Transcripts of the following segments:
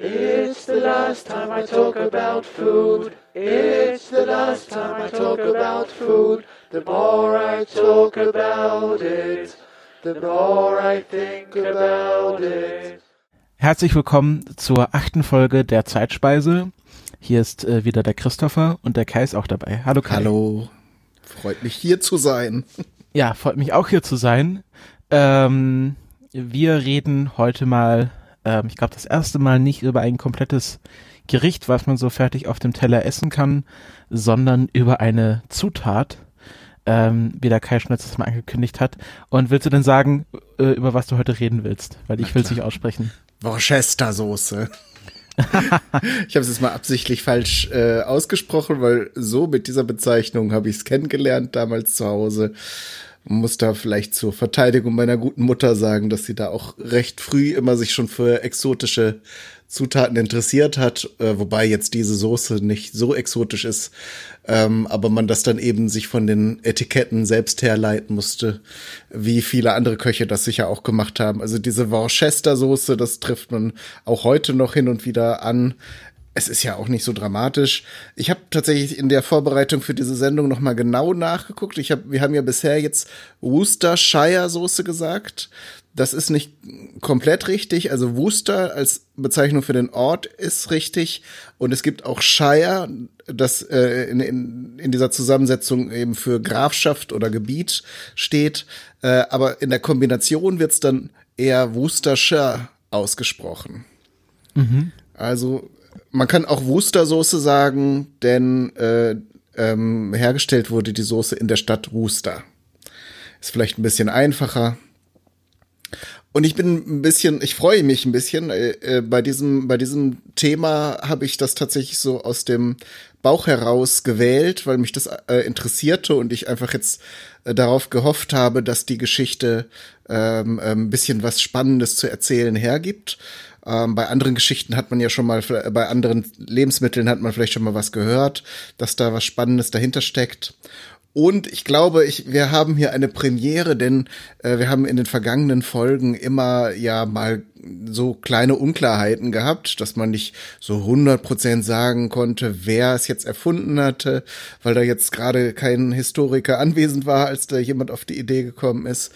It's the last time I talk about food. It's the last time I talk about food. The more I talk about it, the more I think about it. Herzlich willkommen zur achten Folge der Zeitspeise. Hier ist äh, wieder der Christopher und der Kai ist auch dabei. Hallo Kai. Hallo. Freut mich hier zu sein. Ja, freut mich auch hier zu sein. Ähm, wir reden heute mal, ähm, ich glaube das erste Mal nicht über ein komplettes Gericht, was man so fertig auf dem Teller essen kann, sondern über eine Zutat, ähm, wie der Kai schon letztes Mal angekündigt hat. Und willst du denn sagen, äh, über was du heute reden willst? Weil ich will es nicht aussprechen. Worcester-Soße. ich habe es jetzt mal absichtlich falsch äh, ausgesprochen, weil so mit dieser Bezeichnung habe ich es kennengelernt damals zu Hause. Muss da vielleicht zur Verteidigung meiner guten Mutter sagen, dass sie da auch recht früh immer sich schon für exotische Zutaten interessiert hat, äh, wobei jetzt diese Soße nicht so exotisch ist, ähm, aber man das dann eben sich von den Etiketten selbst herleiten musste, wie viele andere Köche das sicher auch gemacht haben. Also diese Worcester-Soße, das trifft man auch heute noch hin und wieder an. Es ist ja auch nicht so dramatisch. Ich habe tatsächlich in der Vorbereitung für diese Sendung noch mal genau nachgeguckt. Ich hab, wir haben ja bisher jetzt Worcestershire Soße gesagt. Das ist nicht komplett richtig. Also Worcester als Bezeichnung für den Ort ist richtig. Und es gibt auch Shire, das äh, in, in, in dieser Zusammensetzung eben für Grafschaft oder Gebiet steht. Äh, aber in der Kombination wird's dann eher Worcestershire ausgesprochen. Mhm. Also man kann auch Worcestersoße sagen, denn äh, ähm, hergestellt wurde die Soße in der Stadt Worcester. Ist vielleicht ein bisschen einfacher. Und ich bin ein bisschen, ich freue mich ein bisschen. Äh, äh, bei diesem, bei diesem Thema habe ich das tatsächlich so aus dem Bauch heraus gewählt, weil mich das äh, interessierte und ich einfach jetzt äh, darauf gehofft habe, dass die Geschichte ähm, ein ähm, bisschen was Spannendes zu erzählen hergibt. Ähm, bei anderen Geschichten hat man ja schon mal, bei anderen Lebensmitteln hat man vielleicht schon mal was gehört, dass da was Spannendes dahinter steckt. Und ich glaube, ich, wir haben hier eine Premiere, denn äh, wir haben in den vergangenen Folgen immer ja mal so kleine Unklarheiten gehabt, dass man nicht so 100% sagen konnte, wer es jetzt erfunden hatte, weil da jetzt gerade kein Historiker anwesend war, als da jemand auf die Idee gekommen ist.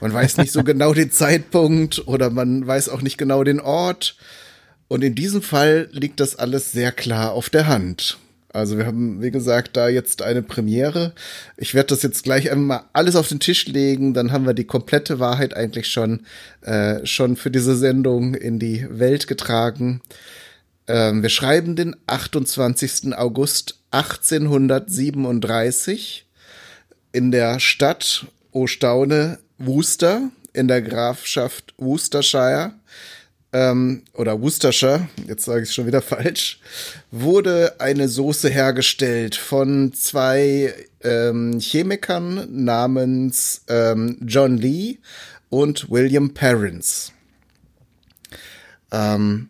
Man weiß nicht so genau den Zeitpunkt oder man weiß auch nicht genau den Ort. Und in diesem Fall liegt das alles sehr klar auf der Hand. Also wir haben, wie gesagt, da jetzt eine Premiere. Ich werde das jetzt gleich einmal alles auf den Tisch legen, dann haben wir die komplette Wahrheit eigentlich schon, äh, schon für diese Sendung in die Welt getragen. Ähm, wir schreiben den 28. August 1837 in der Stadt Ostaune, Worcester, in der Grafschaft Worcestershire ähm, oder Worcestershire, jetzt sage ich es schon wieder falsch, wurde eine Soße hergestellt von zwei ähm, Chemikern namens ähm, John Lee und William Perrins. Ähm,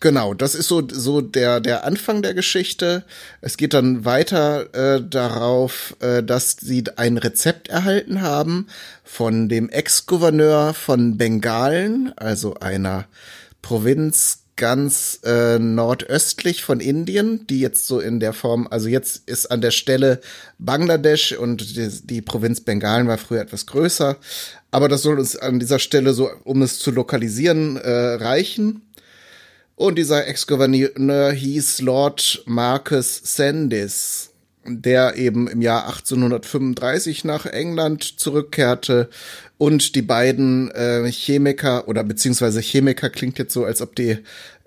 Genau, das ist so so der der Anfang der Geschichte. Es geht dann weiter äh, darauf, äh, dass sie ein Rezept erhalten haben von dem Ex-Gouverneur von Bengalen, also einer Provinz ganz äh, nordöstlich von Indien, die jetzt so in der Form, also jetzt ist an der Stelle Bangladesch und die, die Provinz Bengalen war früher etwas größer, aber das soll uns an dieser Stelle so, um es zu lokalisieren, äh, reichen. Und dieser Ex-Gouverneur hieß Lord Marcus Sandys, der eben im Jahr 1835 nach England zurückkehrte und die beiden äh, Chemiker oder beziehungsweise Chemiker klingt jetzt so, als ob die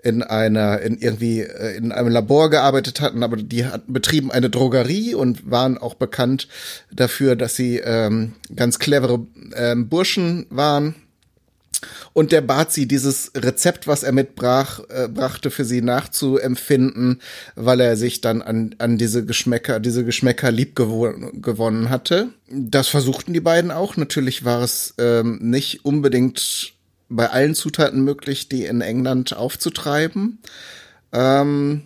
in einer in irgendwie äh, in einem Labor gearbeitet hatten, aber die hatten, betrieben eine Drogerie und waren auch bekannt dafür, dass sie ähm, ganz clevere ähm, Burschen waren und der bat sie, dieses Rezept, was er mitbrach, äh, brachte, für sie nachzuempfinden, weil er sich dann an, an diese Geschmäcker, diese Geschmäcker lieb gewonnen hatte. Das versuchten die beiden auch. Natürlich war es ähm, nicht unbedingt bei allen Zutaten möglich, die in England aufzutreiben. Ähm,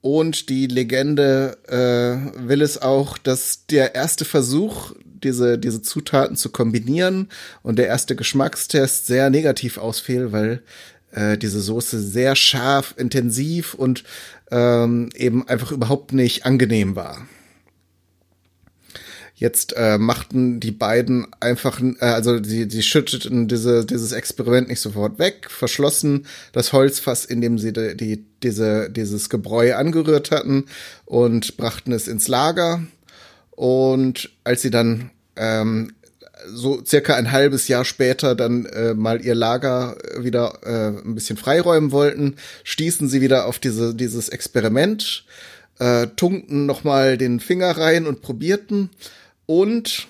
und die Legende äh, will es auch, dass der erste Versuch, diese, diese Zutaten zu kombinieren und der erste Geschmackstest sehr negativ ausfiel, weil äh, diese Soße sehr scharf, intensiv und ähm, eben einfach überhaupt nicht angenehm war. Jetzt äh, machten die beiden einfach, äh, also sie, sie schütteten diese, dieses Experiment nicht sofort weg, verschlossen das Holzfass, in dem sie die, die, diese, dieses Gebräu angerührt hatten und brachten es ins Lager. Und als sie dann ähm, so circa ein halbes Jahr später dann äh, mal ihr Lager wieder äh, ein bisschen freiräumen wollten, stießen sie wieder auf diese, dieses Experiment, äh, tunkten nochmal den Finger rein und probierten. Und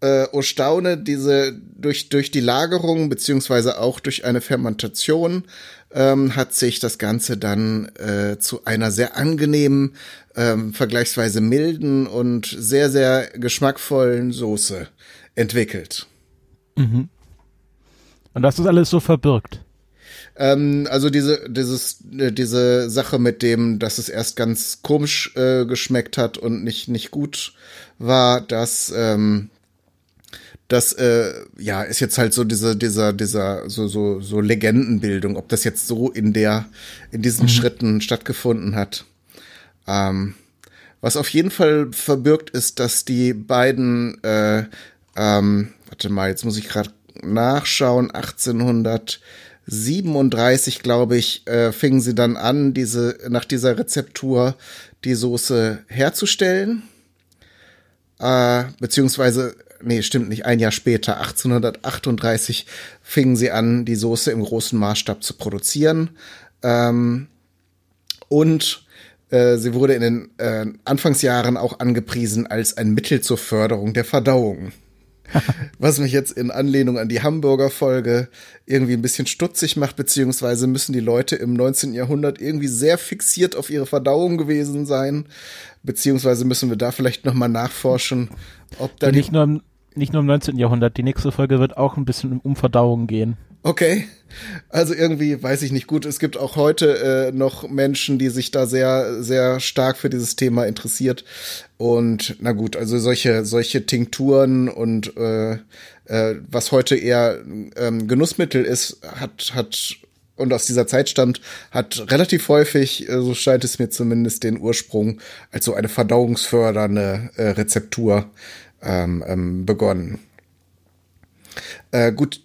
äh, oh Staune, diese durch durch die Lagerung beziehungsweise auch durch eine Fermentation ähm, hat sich das Ganze dann äh, zu einer sehr angenehmen, ähm, vergleichsweise milden und sehr sehr geschmackvollen Soße entwickelt. Mhm. Und das ist alles so verbirgt. Ähm, also diese, dieses, äh, diese Sache mit dem, dass es erst ganz komisch äh, geschmeckt hat und nicht, nicht gut war, dass, ähm, das äh, ja ist jetzt halt so diese dieser dieser so so so Legendenbildung, ob das jetzt so in der in diesen mhm. Schritten stattgefunden hat. Ähm, was auf jeden Fall verbirgt ist, dass die beiden äh, ähm, warte mal, jetzt muss ich gerade nachschauen, 1837, glaube ich, äh, fingen sie dann an, diese, nach dieser Rezeptur die Soße herzustellen. Äh, beziehungsweise, nee, stimmt nicht, ein Jahr später, 1838, fingen sie an, die Soße im großen Maßstab zu produzieren. Ähm, und äh, sie wurde in den äh, Anfangsjahren auch angepriesen als ein Mittel zur Förderung der Verdauung. Was mich jetzt in Anlehnung an die Hamburger Folge irgendwie ein bisschen stutzig macht, beziehungsweise müssen die Leute im 19. Jahrhundert irgendwie sehr fixiert auf ihre Verdauung gewesen sein, beziehungsweise müssen wir da vielleicht nochmal nachforschen, ob da ja, nicht nur im, nicht nur im 19. Jahrhundert, die nächste Folge wird auch ein bisschen um Verdauung gehen. Okay. Also irgendwie weiß ich nicht gut. Es gibt auch heute äh, noch Menschen, die sich da sehr, sehr stark für dieses Thema interessiert. Und na gut, also solche, solche Tinkturen und äh, äh, was heute eher ähm, Genussmittel ist, hat, hat und aus dieser Zeit stammt, hat relativ häufig, äh, so scheint es mir zumindest, den Ursprung als so eine verdauungsfördernde äh, Rezeptur ähm, ähm, begonnen. Äh, gut,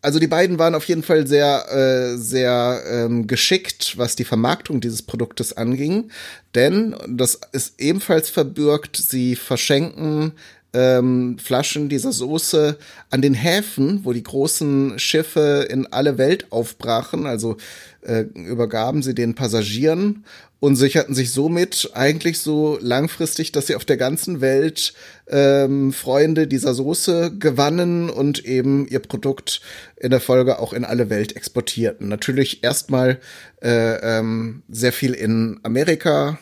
also die beiden waren auf jeden Fall sehr, äh, sehr ähm, geschickt, was die Vermarktung dieses Produktes anging, denn das ist ebenfalls verbürgt. Sie verschenken ähm, Flaschen dieser Soße an den Häfen, wo die großen Schiffe in alle Welt aufbrachen. Also äh, übergaben sie den Passagieren und sicherten sich somit eigentlich so langfristig, dass sie auf der ganzen Welt ähm, Freunde dieser Soße gewannen und eben ihr Produkt in der Folge auch in alle Welt exportierten. Natürlich erstmal äh, ähm, sehr viel in Amerika,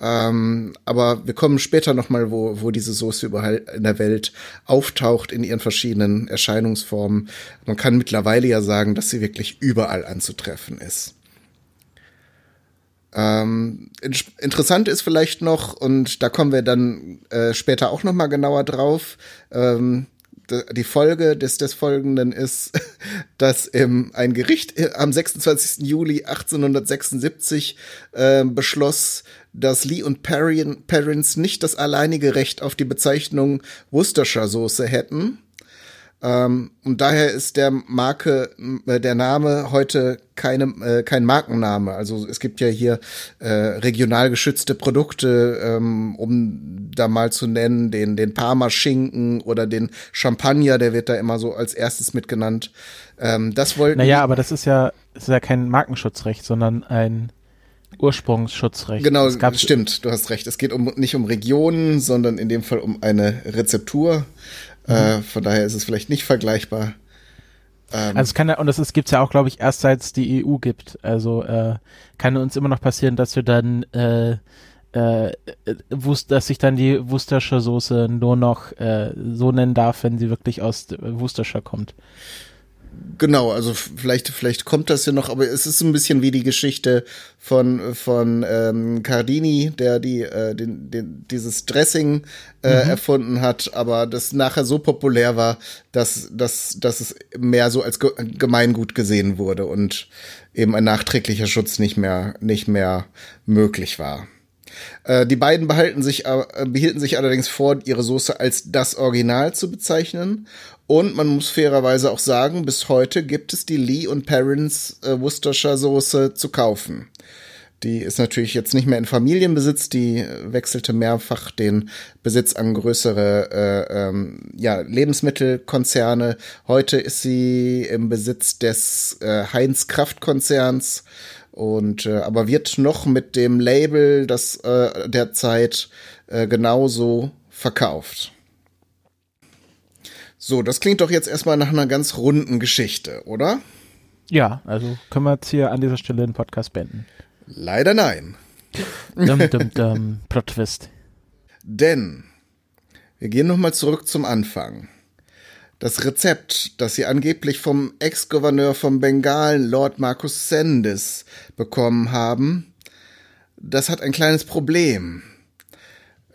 ähm, aber wir kommen später noch mal, wo, wo diese Soße überall in der Welt auftaucht in ihren verschiedenen Erscheinungsformen. Man kann mittlerweile ja sagen, dass sie wirklich überall anzutreffen ist. Ähm, interessant ist vielleicht noch, und da kommen wir dann äh, später auch noch mal genauer drauf, ähm, die Folge des, des Folgenden ist, dass ähm, ein Gericht äh, am 26. Juli 1876 äh, beschloss, dass Lee und Perrins nicht das alleinige Recht auf die Bezeichnung Worcestershire Soße hätten ähm, und daher ist der Marke, äh, der Name heute keine, äh, kein Markenname. Also es gibt ja hier äh, regional geschützte Produkte, ähm, um da mal zu nennen, den, den Parma-Schinken oder den Champagner, der wird da immer so als erstes mitgenannt. Ähm, das wollten. Naja, aber das ist ja, das ist ja kein Markenschutzrecht, sondern ein Ursprungsschutzrecht. Genau, stimmt, du hast recht. Es geht um, nicht um Regionen, sondern in dem Fall um eine Rezeptur. Äh, von daher ist es vielleicht nicht vergleichbar. Ähm, also es kann ja, und das ist, gibt's ja auch, glaube ich, erst seit es die EU gibt. Also äh, kann uns immer noch passieren, dass wir dann äh, äh, dass sich dann die Worcestershire Soße nur noch äh, so nennen darf, wenn sie wirklich aus Worcestershire kommt. Genau, also vielleicht, vielleicht kommt das ja noch, aber es ist ein bisschen wie die Geschichte von, von ähm, Cardini, der die, äh, den, den, dieses Dressing äh, mhm. erfunden hat, aber das nachher so populär war, dass, dass, dass es mehr so als Gemeingut gesehen wurde und eben ein nachträglicher Schutz nicht mehr, nicht mehr möglich war. Äh, die beiden behalten sich, äh, behielten sich allerdings vor, ihre Soße als das Original zu bezeichnen. Und man muss fairerweise auch sagen, bis heute gibt es die Lee und Perrins äh, Worcestershire Soße zu kaufen. Die ist natürlich jetzt nicht mehr in Familienbesitz, die wechselte mehrfach den Besitz an größere äh, ähm, ja, Lebensmittelkonzerne. Heute ist sie im Besitz des äh, Heinz Kraft Konzerns und äh, aber wird noch mit dem Label das äh, derzeit äh, genauso verkauft. So, das klingt doch jetzt erstmal nach einer ganz runden Geschichte, oder? Ja, also können wir jetzt hier an dieser Stelle den Podcast beenden. Leider nein. Dum, dum, dum, Plot Twist. Denn wir gehen nochmal zurück zum Anfang. Das Rezept, das sie angeblich vom Ex-Gouverneur von Bengalen, Lord Marcus Sandys, bekommen haben, das hat ein kleines Problem.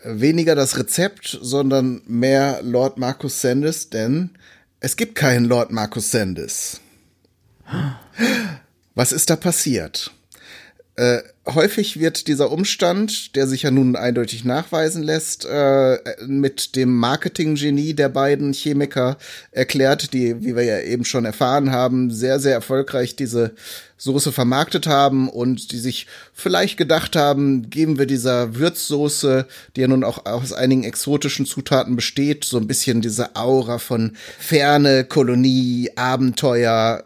Weniger das Rezept, sondern mehr Lord Marcus Sandys, denn es gibt keinen Lord Marcus Sandys. Was ist da passiert? Äh, häufig wird dieser Umstand, der sich ja nun eindeutig nachweisen lässt, äh, mit dem Marketinggenie der beiden Chemiker erklärt, die, wie wir ja eben schon erfahren haben, sehr, sehr erfolgreich diese Soße vermarktet haben und die sich vielleicht gedacht haben, geben wir dieser Würzsoße, die ja nun auch aus einigen exotischen Zutaten besteht, so ein bisschen diese Aura von Ferne, Kolonie, Abenteuer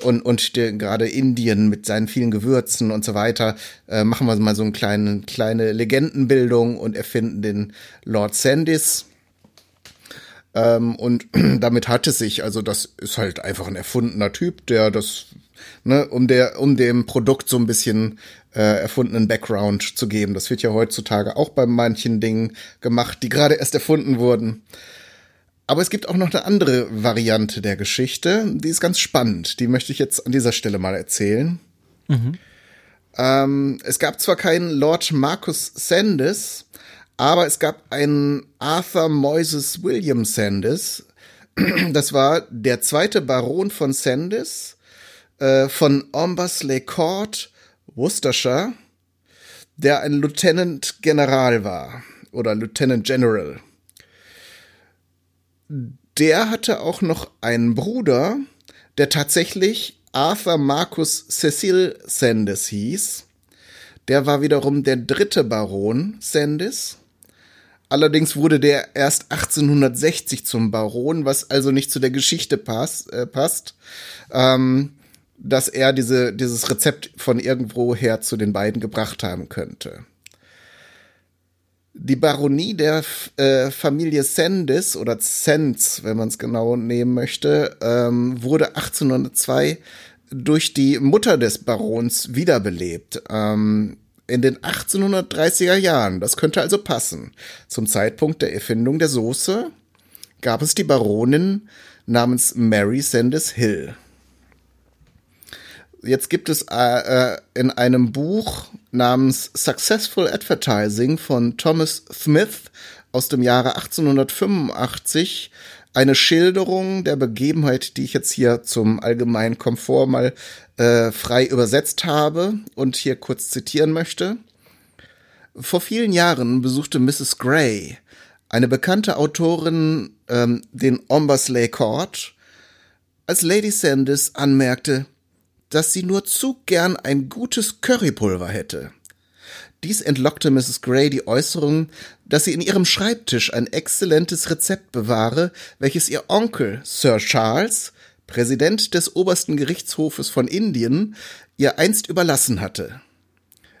äh, und, und gerade Indien mit seinen vielen Gewürzen und so weiter äh, machen wir mal so eine kleine, kleine Legendenbildung und erfinden den Lord Sandys. Ähm, und damit hat es sich, also das ist halt einfach ein erfundener Typ, der das, ne, um der, um dem Produkt so ein bisschen äh, erfundenen Background zu geben. Das wird ja heutzutage auch bei manchen Dingen gemacht, die gerade erst erfunden wurden. Aber es gibt auch noch eine andere Variante der Geschichte, die ist ganz spannend. Die möchte ich jetzt an dieser Stelle mal erzählen. Mhm. Ähm, es gab zwar keinen Lord Marcus Sandys, aber es gab einen Arthur Moises William Sandys. Das war der zweite Baron von Sandys, äh, von Ombersley Court, Worcestershire, der ein Lieutenant General war oder Lieutenant General. Der hatte auch noch einen Bruder, der tatsächlich Arthur Marcus Cecil Sandys hieß. Der war wiederum der dritte Baron Sandys. Allerdings wurde der erst 1860 zum Baron, was also nicht zu der Geschichte pass, äh, passt, ähm, dass er diese, dieses Rezept von irgendwoher zu den beiden gebracht haben könnte. Die Baronie der äh, Familie Sandys oder Sens, wenn man es genau nehmen möchte, ähm, wurde 1802 durch die Mutter des Barons wiederbelebt. Ähm, in den 1830er Jahren, das könnte also passen. Zum Zeitpunkt der Erfindung der Soße gab es die Baronin namens Mary Sandys Hill. Jetzt gibt es äh, äh in einem Buch namens Successful Advertising von Thomas Smith aus dem Jahre 1885 eine Schilderung der Begebenheit, die ich jetzt hier zum allgemeinen Komfort mal äh, frei übersetzt habe und hier kurz zitieren möchte. Vor vielen Jahren besuchte Mrs. Gray, eine bekannte Autorin, ähm, den Ombersley Court, als Lady Sandys anmerkte, dass sie nur zu gern ein gutes Currypulver hätte. Dies entlockte Mrs. Gray die Äußerung, dass sie in ihrem Schreibtisch ein exzellentes Rezept bewahre, welches ihr Onkel Sir Charles, Präsident des obersten Gerichtshofes von Indien, ihr einst überlassen hatte.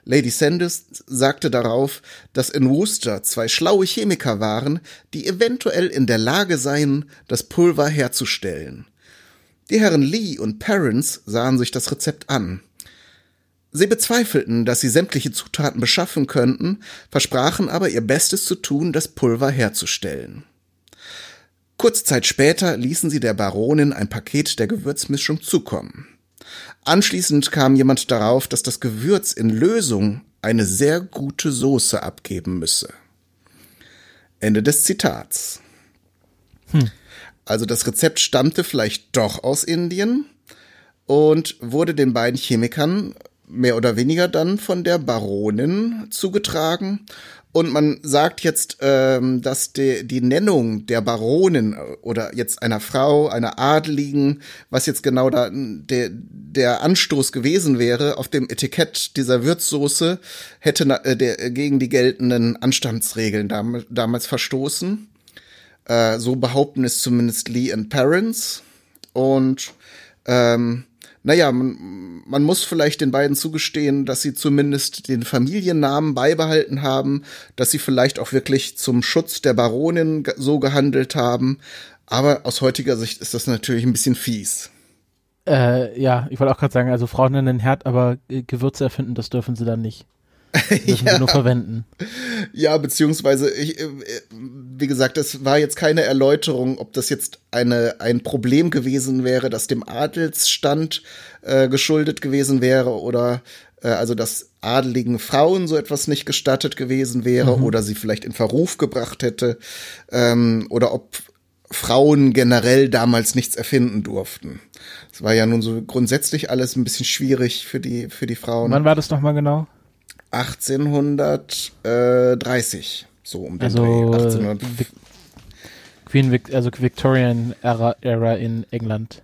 Lady Sandys sagte darauf, dass in Worcester zwei schlaue Chemiker waren, die eventuell in der Lage seien, das Pulver herzustellen. Die Herren Lee und Parents sahen sich das Rezept an. Sie bezweifelten, dass sie sämtliche Zutaten beschaffen könnten, versprachen aber ihr Bestes zu tun, das Pulver herzustellen. Kurze Zeit später ließen sie der Baronin ein Paket der Gewürzmischung zukommen. Anschließend kam jemand darauf, dass das Gewürz in Lösung eine sehr gute Soße abgeben müsse. Ende des Zitats. Hm. Also das Rezept stammte vielleicht doch aus Indien und wurde den beiden Chemikern mehr oder weniger dann von der Baronin zugetragen. Und man sagt jetzt, ähm, dass die, Nennung der Baronin oder jetzt einer Frau, einer Adeligen, was jetzt genau da der, Anstoß gewesen wäre auf dem Etikett dieser Würzsoße, hätte äh, gegen die geltenden Anstandsregeln dam damals verstoßen. Äh, so behaupten es zumindest Lee and Parents. Und ähm, naja, man, man muss vielleicht den beiden zugestehen, dass sie zumindest den Familiennamen beibehalten haben, dass sie vielleicht auch wirklich zum Schutz der Baronin so gehandelt haben. Aber aus heutiger Sicht ist das natürlich ein bisschen fies. Äh, ja, ich wollte auch gerade sagen, also Frauen nennen den Herd, aber Gewürze erfinden, das dürfen sie dann nicht. Dürfen ja. sie nur verwenden. Ja, beziehungsweise, ich, äh, wie gesagt, das war jetzt keine Erläuterung, ob das jetzt eine, ein Problem gewesen wäre, das dem Adelsstand äh, geschuldet gewesen wäre oder äh, also dass adeligen Frauen so etwas nicht gestattet gewesen wäre mhm. oder sie vielleicht in Verruf gebracht hätte ähm, oder ob Frauen generell damals nichts erfinden durften. Es war ja nun so grundsätzlich alles ein bisschen schwierig für die für die Frauen. Wann war das nochmal genau? 1830, so um den also, Dreh. 1800 Queen Vic also Victorian Era, Era in England.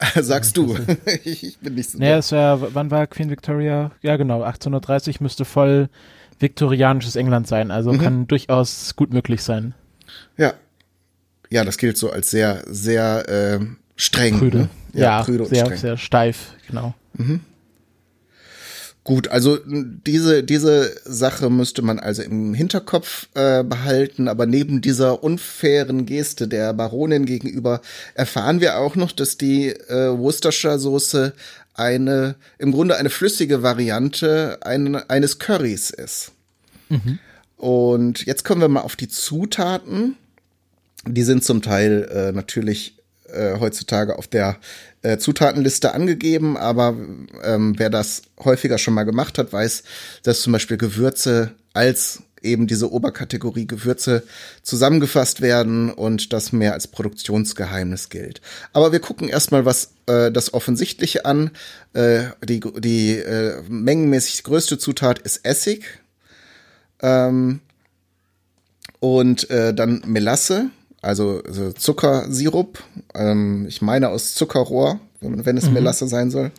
Sagst du. ich bin nicht so. Naja, es war, wann war Queen Victoria? Ja, genau, 1830 müsste voll viktorianisches England sein, also mhm. kann durchaus gut möglich sein. Ja. Ja, das gilt so als sehr, sehr äh, streng. Prüde. Ne? Ja, ja prüde sehr, streng. sehr steif, genau. Mhm. Gut, also diese, diese Sache müsste man also im Hinterkopf äh, behalten, aber neben dieser unfairen Geste der Baronin gegenüber erfahren wir auch noch, dass die äh, Worcestershire Soße eine, im Grunde eine flüssige Variante ein, eines Currys ist. Mhm. Und jetzt kommen wir mal auf die Zutaten. Die sind zum Teil äh, natürlich äh, heutzutage auf der äh, Zutatenliste angegeben, aber ähm, wer das häufiger schon mal gemacht hat, weiß, dass zum Beispiel Gewürze als eben diese Oberkategorie Gewürze zusammengefasst werden und das mehr als Produktionsgeheimnis gilt. Aber wir gucken erstmal, was äh, das Offensichtliche an. Äh, die die äh, mengenmäßig größte Zutat ist Essig. Ähm, und äh, dann Melasse, also, Zuckersirup, ähm, ich meine aus Zuckerrohr, wenn, wenn es mhm. Melasse sein soll.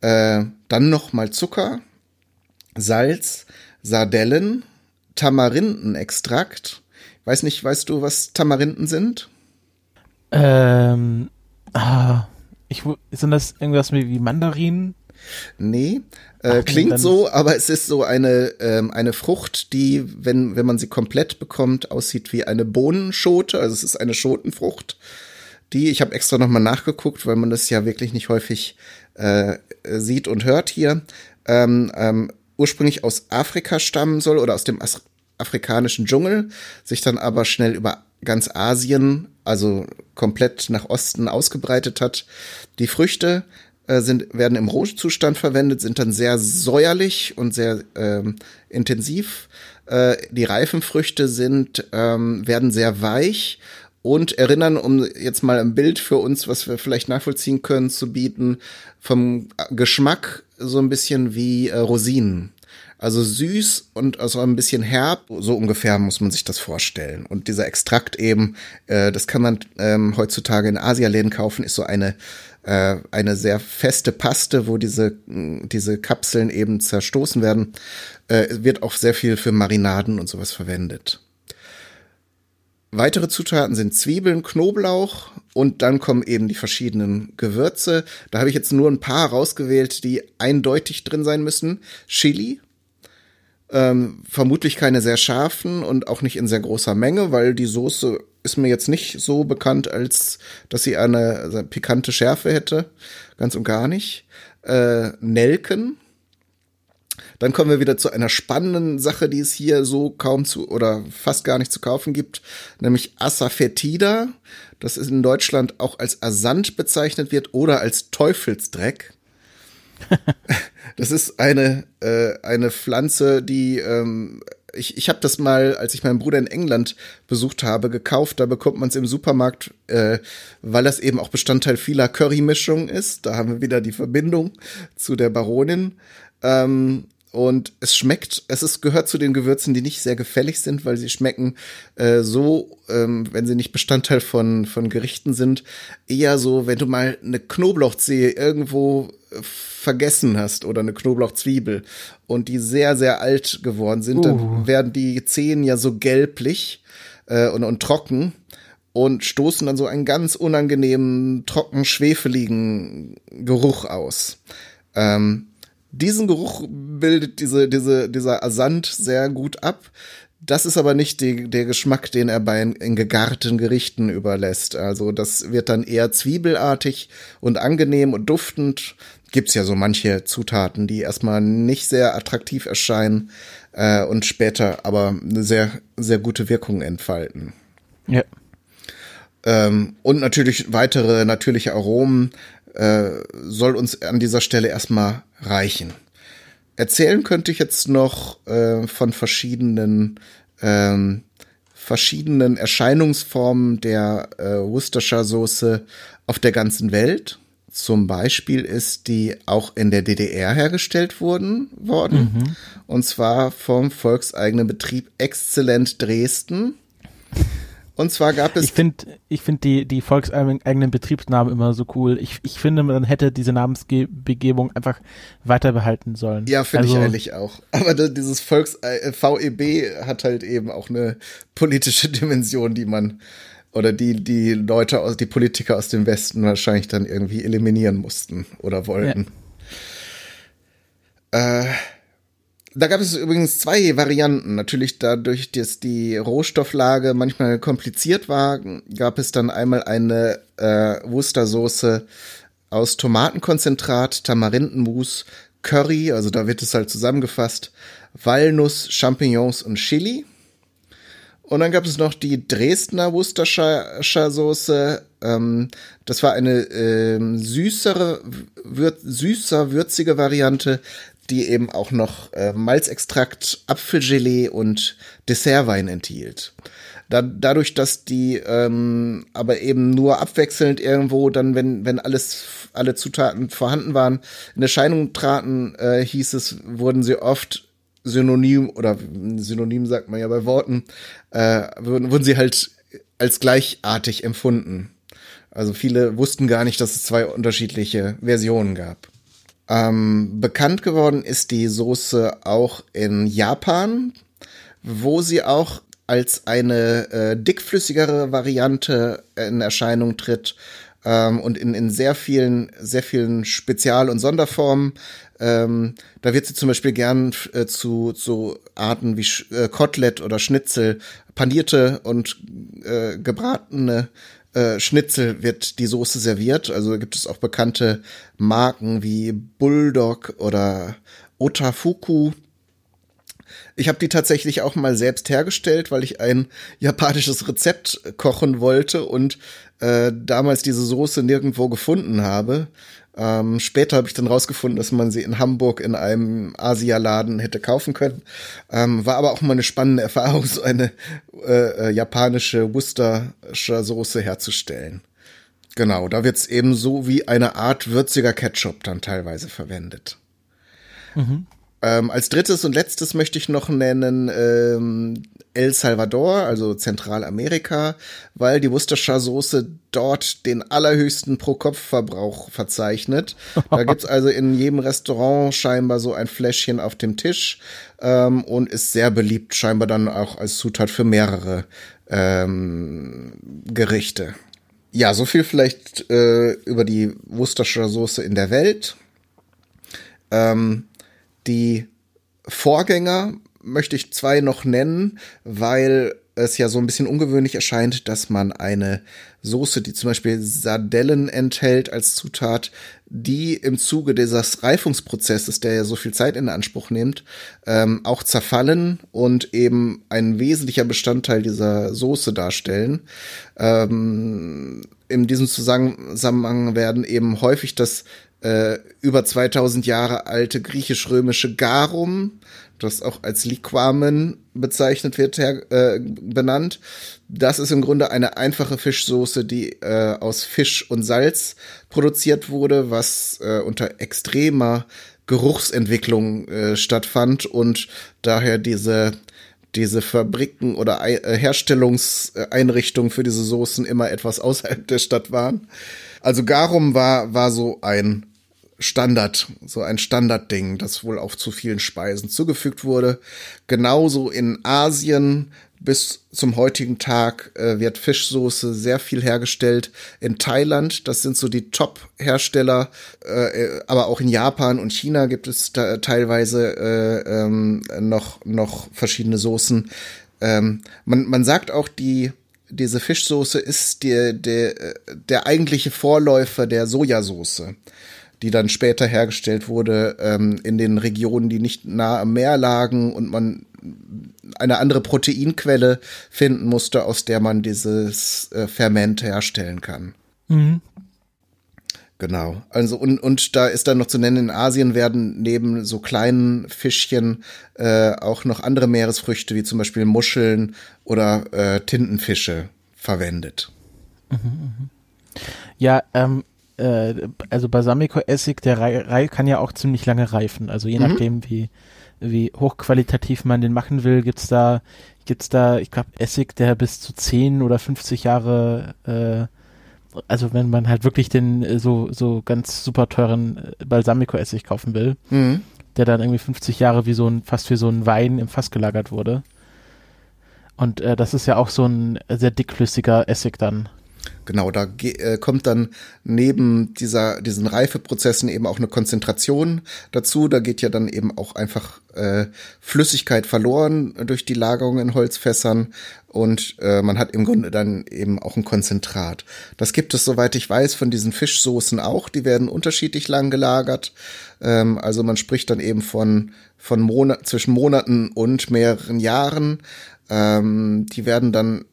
Äh, dann nochmal Zucker, Salz, Sardellen, Tamarindenextrakt. Weiß nicht, weißt du, was Tamarinden sind? Ähm, ah, ich, sind das irgendwas wie Mandarinen? Nee, äh, Ach, klingt so, aber es ist so eine, ähm, eine Frucht, die, wenn, wenn man sie komplett bekommt, aussieht wie eine Bohnenschote. Also es ist eine Schotenfrucht. Die, ich habe extra nochmal nachgeguckt, weil man das ja wirklich nicht häufig äh, sieht und hört hier. Ähm, ähm, ursprünglich aus Afrika stammen soll oder aus dem As afrikanischen Dschungel, sich dann aber schnell über ganz Asien, also komplett nach Osten ausgebreitet hat. Die Früchte sind, werden im Rohzustand verwendet, sind dann sehr säuerlich und sehr ähm, intensiv. Äh, die reifen Früchte sind, ähm, werden sehr weich und erinnern, um jetzt mal ein Bild für uns, was wir vielleicht nachvollziehen können, zu bieten, vom Geschmack so ein bisschen wie äh, Rosinen. Also süß und also ein bisschen herb, so ungefähr muss man sich das vorstellen. Und dieser Extrakt eben, äh, das kann man ähm, heutzutage in Asialäden kaufen, ist so eine äh, eine sehr feste Paste, wo diese, diese Kapseln eben zerstoßen werden, äh, wird auch sehr viel für Marinaden und sowas verwendet. Weitere Zutaten sind Zwiebeln, Knoblauch und dann kommen eben die verschiedenen Gewürze. Da habe ich jetzt nur ein paar rausgewählt, die eindeutig drin sein müssen. Chili, ähm, vermutlich keine sehr scharfen und auch nicht in sehr großer Menge, weil die Soße ist mir jetzt nicht so bekannt, als dass sie eine also pikante Schärfe hätte. Ganz und gar nicht. Äh, Nelken, Dann kommen wir wieder zu einer spannenden Sache, die es hier so kaum zu oder fast gar nicht zu kaufen gibt, nämlich Asafoetida. Das ist in Deutschland auch als Asant bezeichnet wird oder als Teufelsdreck. das ist eine, äh, eine Pflanze, die ähm, ich, ich habe das mal, als ich meinen Bruder in England besucht habe, gekauft. Da bekommt man es im Supermarkt, äh, weil das eben auch Bestandteil vieler Currymischungen ist. Da haben wir wieder die Verbindung zu der Baronin. Ähm, und es schmeckt, es ist, gehört zu den Gewürzen, die nicht sehr gefällig sind, weil sie schmecken äh, so, ähm, wenn sie nicht Bestandteil von, von Gerichten sind, eher so, wenn du mal eine Knoblauchzehe irgendwo äh, vergessen hast oder eine Knoblauchzwiebel und die sehr, sehr alt geworden sind, uh. dann werden die Zehen ja so gelblich äh, und, und trocken und stoßen dann so einen ganz unangenehmen, trocken, schwefeligen Geruch aus. Ähm, diesen Geruch bildet diese, diese, dieser Asant sehr gut ab. Das ist aber nicht die, der Geschmack, den er bei in gegarten Gerichten überlässt. Also das wird dann eher zwiebelartig und angenehm und duftend. Gibt's ja so manche Zutaten, die erstmal nicht sehr attraktiv erscheinen äh, und später aber eine sehr, sehr gute Wirkung entfalten. Ja. Ähm, und natürlich weitere natürliche Aromen äh, soll uns an dieser Stelle erstmal reichen. Erzählen könnte ich jetzt noch äh, von verschiedenen ähm, verschiedenen Erscheinungsformen der äh, Worcestershire Soße auf der ganzen Welt. Zum Beispiel ist die auch in der DDR hergestellt worden, worden. Mhm. Und zwar vom volkseigenen Betrieb Exzellent Dresden. Und zwar gab es. Ich finde ich finde die, die volkseigenen Betriebsnamen immer so cool. Ich, ich finde, man hätte diese Namensbegebung einfach weiter behalten sollen. Ja, finde also, ich ehrlich auch. Aber dieses Volks äh, VEB hat halt eben auch eine politische Dimension, die man oder die die Leute aus die Politiker aus dem Westen wahrscheinlich dann irgendwie eliminieren mussten oder wollten. Ja. Äh, da gab es übrigens zwei Varianten. Natürlich dadurch, dass die Rohstofflage manchmal kompliziert war, gab es dann einmal eine äh, Worcestersoße aus Tomatenkonzentrat, Tamarindenmus, Curry, also da wird es halt zusammengefasst, Walnuss, Champignons und Chili. Und dann gab es noch die Dresdner Worcestershire Soße. Ähm, das war eine ähm, süßere, würz, süßer, würzige Variante die eben auch noch äh, Malzextrakt, Apfelgelee und Dessertwein enthielt. Da, dadurch, dass die ähm, aber eben nur abwechselnd irgendwo dann, wenn, wenn alles, alle Zutaten vorhanden waren, in Erscheinung traten, äh, hieß es, wurden sie oft synonym oder synonym sagt man ja bei Worten, äh, wurden, wurden sie halt als gleichartig empfunden. Also viele wussten gar nicht, dass es zwei unterschiedliche Versionen gab. Ähm, bekannt geworden ist die Soße auch in Japan, wo sie auch als eine äh, dickflüssigere Variante in Erscheinung tritt ähm, und in, in sehr vielen, sehr vielen Spezial- und Sonderformen. Ähm, da wird sie zum Beispiel gern äh, zu, zu Arten wie Sch äh, Kotelett oder Schnitzel, panierte und äh, gebratene äh, Schnitzel wird die Soße serviert. Also gibt es auch bekannte Marken wie Bulldog oder Otafuku. Ich habe die tatsächlich auch mal selbst hergestellt, weil ich ein japanisches Rezept kochen wollte und äh, damals diese Soße nirgendwo gefunden habe. Ähm, später habe ich dann rausgefunden, dass man sie in Hamburg in einem Asialaden hätte kaufen können. Ähm, war aber auch mal eine spannende Erfahrung, so eine äh, äh, japanische Worcestershire Soße herzustellen. Genau, da wird's eben so wie eine Art würziger Ketchup dann teilweise verwendet. Mhm. Ähm, als drittes und letztes möchte ich noch nennen ähm, El Salvador, also Zentralamerika, weil die Worcestershire Soße dort den allerhöchsten Pro-Kopf-Verbrauch verzeichnet. Da gibt's also in jedem Restaurant scheinbar so ein Fläschchen auf dem Tisch ähm, und ist sehr beliebt, scheinbar dann auch als Zutat für mehrere ähm, Gerichte. Ja, so viel vielleicht äh, über die Worcestershire Soße in der Welt. Ähm, die Vorgänger möchte ich zwei noch nennen, weil es ja so ein bisschen ungewöhnlich erscheint, dass man eine Soße, die zum Beispiel Sardellen enthält als Zutat, die im Zuge dieses Reifungsprozesses, der ja so viel Zeit in Anspruch nimmt, ähm, auch zerfallen und eben ein wesentlicher Bestandteil dieser Soße darstellen. Ähm, in diesem Zusammenhang werden eben häufig das äh, über 2000 Jahre alte griechisch-römische Garum, das auch als Liquamen bezeichnet wird, her, äh, benannt. Das ist im Grunde eine einfache Fischsoße, die äh, aus Fisch und Salz produziert wurde, was äh, unter extremer Geruchsentwicklung äh, stattfand und daher diese diese Fabriken oder äh, Herstellungseinrichtungen für diese Soßen immer etwas außerhalb der Stadt waren. Also Garum war, war so ein Standard, so ein Standardding, das wohl auch zu vielen Speisen zugefügt wurde. Genauso in Asien bis zum heutigen Tag äh, wird Fischsoße sehr viel hergestellt in Thailand. Das sind so die Top-Hersteller. Äh, aber auch in Japan und China gibt es teilweise äh, ähm, noch, noch verschiedene Soßen. Ähm, man, man sagt auch, die, diese Fischsoße ist der, der, der eigentliche Vorläufer der Sojasauce die dann später hergestellt wurde ähm, in den Regionen, die nicht nah am Meer lagen und man eine andere Proteinquelle finden musste, aus der man dieses äh, Ferment herstellen kann. Mhm. Genau. Also und, und da ist dann noch zu nennen, in Asien werden neben so kleinen Fischchen äh, auch noch andere Meeresfrüchte, wie zum Beispiel Muscheln oder äh, Tintenfische verwendet. Mhm, mh. Ja, ähm, äh, also Balsamico-Essig, der Rei kann ja auch ziemlich lange reifen. Also je mhm. nachdem, wie, wie hochqualitativ man den machen will, gibt's da, gibt's da, ich glaube, Essig, der bis zu 10 oder 50 Jahre, äh, also wenn man halt wirklich den äh, so, so ganz super teuren äh, Balsamico-Essig kaufen will, mhm. der dann irgendwie 50 Jahre wie so ein, fast wie so ein Wein im Fass gelagert wurde. Und äh, das ist ja auch so ein sehr dickflüssiger Essig dann. Genau, da äh, kommt dann neben dieser, diesen Reifeprozessen eben auch eine Konzentration dazu. Da geht ja dann eben auch einfach äh, Flüssigkeit verloren durch die Lagerung in Holzfässern und äh, man hat im Grunde dann eben auch ein Konzentrat. Das gibt es, soweit ich weiß, von diesen Fischsoßen auch. Die werden unterschiedlich lang gelagert. Ähm, also man spricht dann eben von, von Monat, zwischen Monaten und mehreren Jahren. Ähm, die werden dann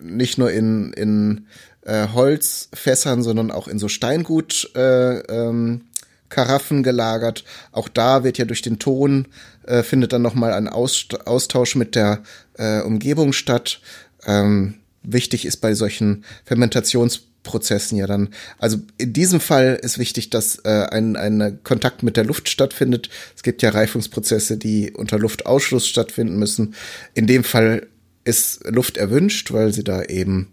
nicht nur in, in äh, Holzfässern, sondern auch in so Steingut äh, ähm, Karaffen gelagert. Auch da wird ja durch den Ton äh, findet dann nochmal ein Aust Austausch mit der äh, Umgebung statt. Ähm, wichtig ist bei solchen Fermentationsprozessen ja dann, also in diesem Fall ist wichtig, dass äh, ein, ein Kontakt mit der Luft stattfindet. Es gibt ja Reifungsprozesse, die unter Luftausschluss stattfinden müssen. In dem Fall ist Luft erwünscht, weil sie da eben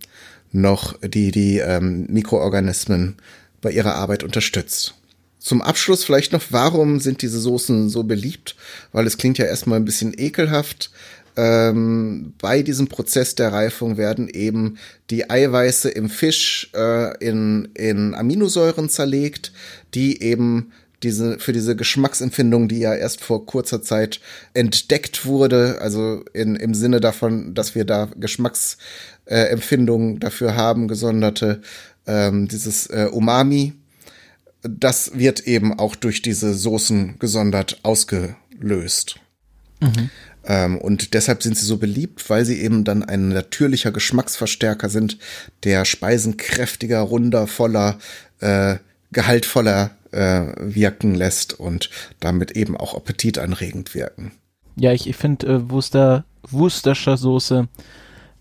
noch die, die ähm, Mikroorganismen bei ihrer Arbeit unterstützt. Zum Abschluss vielleicht noch, warum sind diese Soßen so beliebt? Weil es klingt ja erstmal ein bisschen ekelhaft. Ähm, bei diesem Prozess der Reifung werden eben die Eiweiße im Fisch äh, in, in Aminosäuren zerlegt, die eben diese, für diese Geschmacksempfindung, die ja erst vor kurzer Zeit entdeckt wurde, also in, im Sinne davon, dass wir da Geschmacksempfindungen äh, dafür haben, gesonderte, ähm, dieses äh, Umami, das wird eben auch durch diese Soßen gesondert ausgelöst. Mhm. Ähm, und deshalb sind sie so beliebt, weil sie eben dann ein natürlicher Geschmacksverstärker sind, der Speisen kräftiger, runder, voller, äh, gehaltvoller äh, wirken lässt und damit eben auch appetitanregend wirken. Ja, ich, ich finde äh, Worcester, Worcestershire Soße,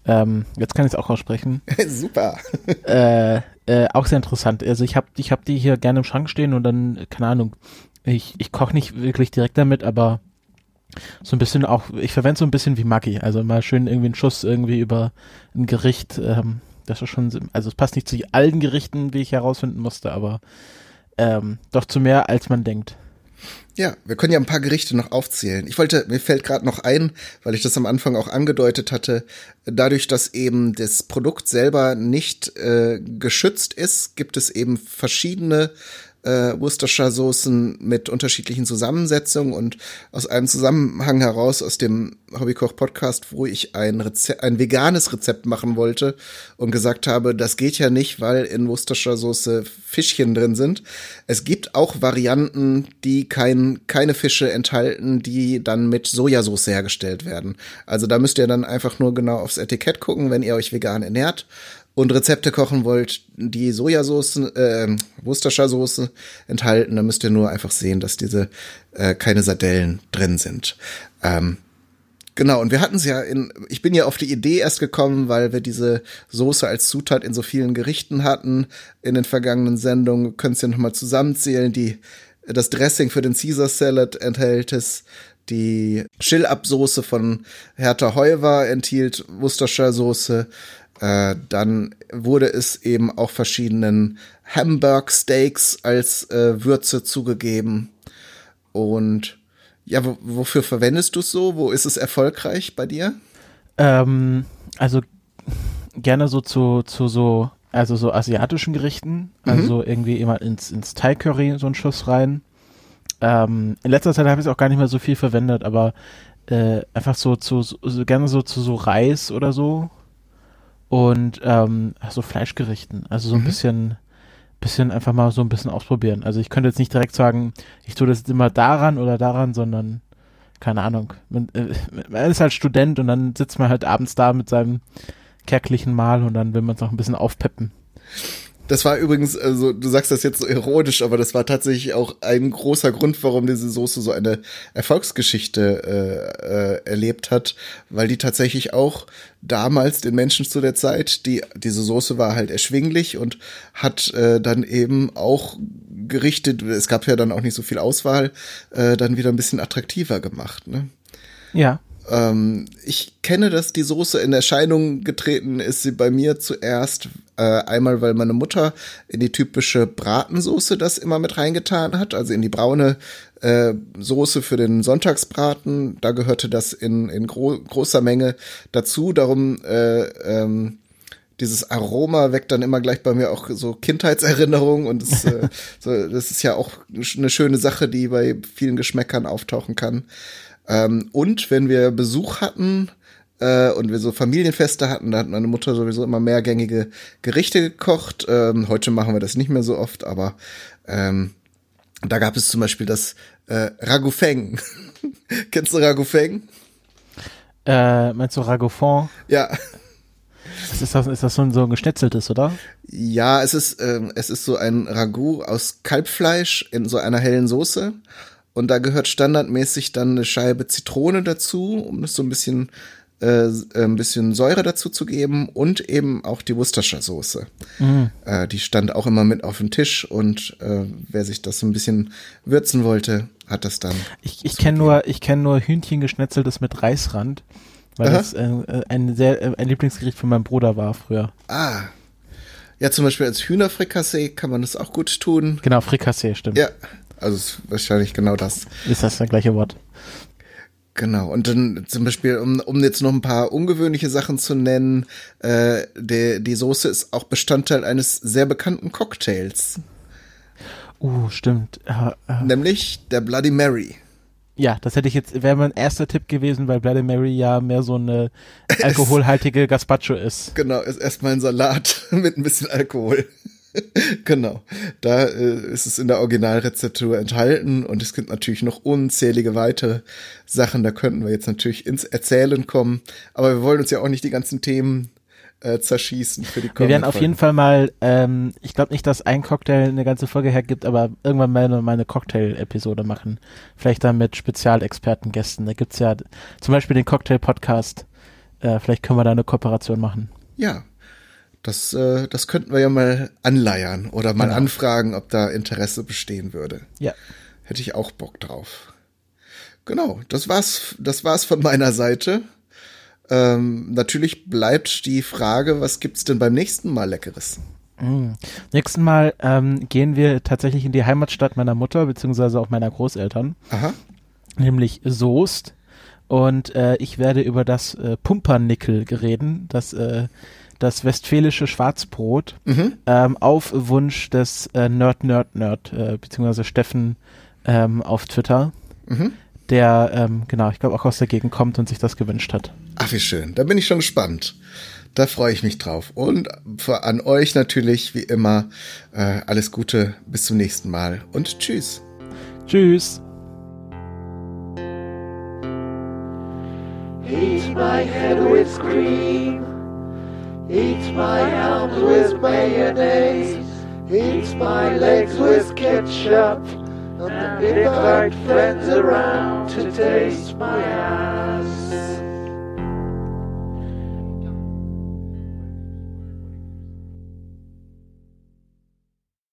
ähm, jetzt kann ich es auch aussprechen. Super. äh, äh, auch sehr interessant. Also ich habe ich hab die hier gerne im Schrank stehen und dann, keine Ahnung, ich, ich koche nicht wirklich direkt damit, aber so ein bisschen auch, ich verwende so ein bisschen wie Maggi, also mal schön irgendwie einen Schuss irgendwie über ein Gericht, ähm, das ist schon, also es passt nicht zu allen Gerichten, wie ich herausfinden musste, aber ähm, doch zu mehr, als man denkt. Ja, wir können ja ein paar Gerichte noch aufzählen. Ich wollte, mir fällt gerade noch ein, weil ich das am Anfang auch angedeutet hatte, dadurch, dass eben das Produkt selber nicht äh, geschützt ist, gibt es eben verschiedene äh, Worcestershire Soßen mit unterschiedlichen Zusammensetzungen und aus einem Zusammenhang heraus aus dem Hobbykoch Podcast, wo ich ein Rezept, ein veganes Rezept machen wollte und gesagt habe, das geht ja nicht, weil in Worcestershire Soße Fischchen drin sind. Es gibt auch Varianten, die kein, keine Fische enthalten, die dann mit Sojasauce hergestellt werden. Also da müsst ihr dann einfach nur genau aufs Etikett gucken, wenn ihr euch vegan ernährt und Rezepte kochen wollt, die Sojasauce, äh, Worcestershire Soße enthalten, dann müsst ihr nur einfach sehen, dass diese äh, keine Sardellen drin sind. Ähm, genau, und wir hatten es ja in, ich bin ja auf die Idee erst gekommen, weil wir diese Soße als Zutat in so vielen Gerichten hatten in den vergangenen Sendungen. Könnt ihr nochmal zusammenzählen, die das Dressing für den Caesar Salad enthält es, die Chill-Up-Soße von Hertha Heuwer enthielt Worcestershire Soße, äh, dann wurde es eben auch verschiedenen Hamburg Steaks als äh, Würze zugegeben. Und ja, wofür verwendest du es so? Wo ist es erfolgreich bei dir? Ähm, also gerne so zu, zu so, also so asiatischen Gerichten. Mhm. Also irgendwie immer ins, ins Thai Curry so einen Schuss rein. Ähm, in letzter Zeit habe ich es auch gar nicht mehr so viel verwendet, aber äh, einfach so zu, so, gerne so zu so Reis oder so und ähm, so Fleischgerichten. Also so ein mhm. bisschen, bisschen einfach mal so ein bisschen ausprobieren. Also ich könnte jetzt nicht direkt sagen, ich tue das jetzt immer daran oder daran, sondern keine Ahnung. Man, äh, man ist halt Student und dann sitzt man halt abends da mit seinem kärglichen Mahl und dann will man es noch ein bisschen aufpeppen. Das war übrigens, also du sagst das jetzt so ironisch, aber das war tatsächlich auch ein großer Grund, warum diese Soße so eine Erfolgsgeschichte äh, äh, erlebt hat, weil die tatsächlich auch damals den Menschen zu der Zeit, die diese Soße war halt erschwinglich und hat äh, dann eben auch gerichtet, es gab ja dann auch nicht so viel Auswahl, äh, dann wieder ein bisschen attraktiver gemacht. Ne? Ja. Ähm, ich kenne, dass die Soße in Erscheinung getreten ist, sie bei mir zuerst äh, einmal, weil meine Mutter in die typische Bratensoße das immer mit reingetan hat, also in die braune äh, Soße für den Sonntagsbraten. Da gehörte das in, in gro großer Menge dazu. Darum äh, ähm, dieses Aroma weckt dann immer gleich bei mir auch so Kindheitserinnerungen und das, äh, so, das ist ja auch eine schöne Sache, die bei vielen Geschmäckern auftauchen kann. Ähm, und wenn wir Besuch hatten äh, und wir so Familienfeste hatten, da hat meine Mutter sowieso immer mehrgängige Gerichte gekocht. Ähm, heute machen wir das nicht mehr so oft, aber ähm, da gab es zum Beispiel das äh, Ragoufeng. Kennst du Ragoufeng? Äh, meinst du Ragoufon? Ja. Ist das, ist das so ein, so ein geschnetzeltes, oder? Ja, es ist, ähm, es ist so ein Ragout aus Kalbfleisch in so einer hellen Soße. Und da gehört standardmäßig dann eine Scheibe Zitrone dazu, um es so ein bisschen äh, ein bisschen Säure dazu zu geben und eben auch die Worcestershire Soße. Mhm. Äh, die stand auch immer mit auf dem Tisch und äh, wer sich das so ein bisschen würzen wollte, hat das dann. Ich, ich kenne nur, ich kenne nur Hühnchen geschnetzeltes mit Reisrand, weil Aha. das äh, ein sehr äh, ein Lieblingsgericht von meinem Bruder war früher. Ah. Ja, zum Beispiel als Hühnerfrikassee kann man das auch gut tun. Genau, Frikassee, stimmt. Ja, also ist wahrscheinlich genau das. Ist das das gleiche Wort? Genau, und dann zum Beispiel, um, um jetzt noch ein paar ungewöhnliche Sachen zu nennen, äh, die, die Soße ist auch Bestandteil eines sehr bekannten Cocktails. Uh, stimmt. Uh, uh. Nämlich der Bloody Mary. Ja, das hätte ich jetzt, wäre mein erster Tipp gewesen, weil Bloody Mary ja mehr so eine alkoholhaltige Gazpacho ist. Genau, ist erstmal ein Salat mit ein bisschen Alkohol. genau. Da äh, ist es in der Originalrezeptur enthalten und es gibt natürlich noch unzählige weitere Sachen. Da könnten wir jetzt natürlich ins Erzählen kommen. Aber wir wollen uns ja auch nicht die ganzen Themen äh, zerschießen für die Wir werden auf jeden Fall mal, ähm, ich glaube nicht, dass ein Cocktail eine ganze Folge hergibt, aber irgendwann mal eine, mal eine Cocktail-Episode machen. Vielleicht dann mit Spezialexpertengästen. Da gibt's ja zum Beispiel den Cocktail-Podcast. Äh, vielleicht können wir da eine Kooperation machen. Ja, das, äh, das könnten wir ja mal anleiern oder mal genau. anfragen, ob da Interesse bestehen würde. Ja. Hätte ich auch Bock drauf. Genau, das war's, das war's von meiner Seite. Ähm, natürlich bleibt die Frage, was gibt's denn beim nächsten Mal Leckeres? Mm. Nächsten Mal ähm, gehen wir tatsächlich in die Heimatstadt meiner Mutter, beziehungsweise auch meiner Großeltern. Aha. Nämlich Soest. Und äh, ich werde über das äh, Pumpernickel reden. Das äh, das westfälische Schwarzbrot Mhm. ähm, auf Wunsch des äh, Nerd Nerd Nerd äh, beziehungsweise Steffen ähm, auf Twitter, Mhm. der ähm, genau, ich glaube auch aus der Gegend kommt und sich das gewünscht hat. Ach, wie schön. Da bin ich schon gespannt. Da freue ich mich drauf. Und für, an euch natürlich, wie immer, äh, alles Gute, bis zum nächsten Mal und tschüss. Tschüss. Eat my head with cream. Eat my arms with mayonnaise. Eat my legs with ketchup. And invite friends around to taste my ass.